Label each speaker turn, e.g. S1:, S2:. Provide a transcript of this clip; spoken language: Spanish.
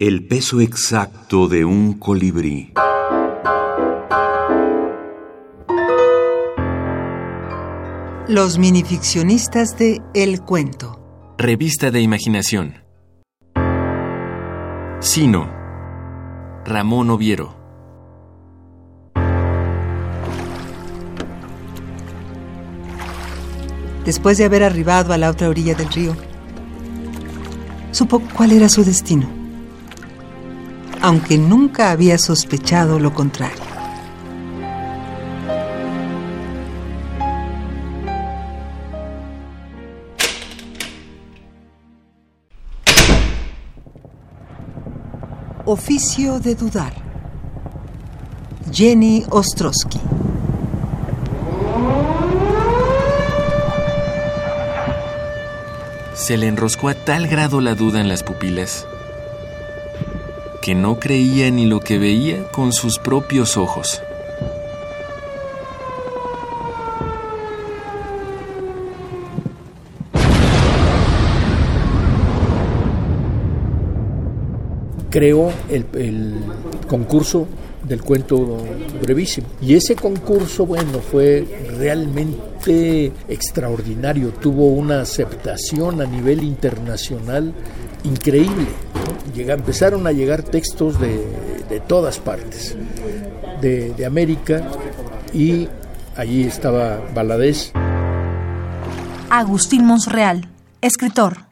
S1: El peso exacto de un colibrí.
S2: Los minificcionistas de El Cuento.
S3: Revista de Imaginación. Sino. Ramón Oviero.
S2: Después de haber arribado a la otra orilla del río, supo cuál era su destino, aunque nunca había sospechado lo contrario. Oficio de dudar. Jenny Ostrowski.
S3: Se le enroscó a tal grado la duda en las pupilas que no creía ni lo que veía con sus propios ojos.
S4: creó el, el, concurso del cuento brevísimo. Y ese concurso, bueno, fue realmente extraordinario, tuvo una aceptación a nivel internacional increíble. Llega, empezaron a llegar textos de, de todas partes, de, de, América, y allí estaba Baladés.
S5: Agustín Monsreal, escritor.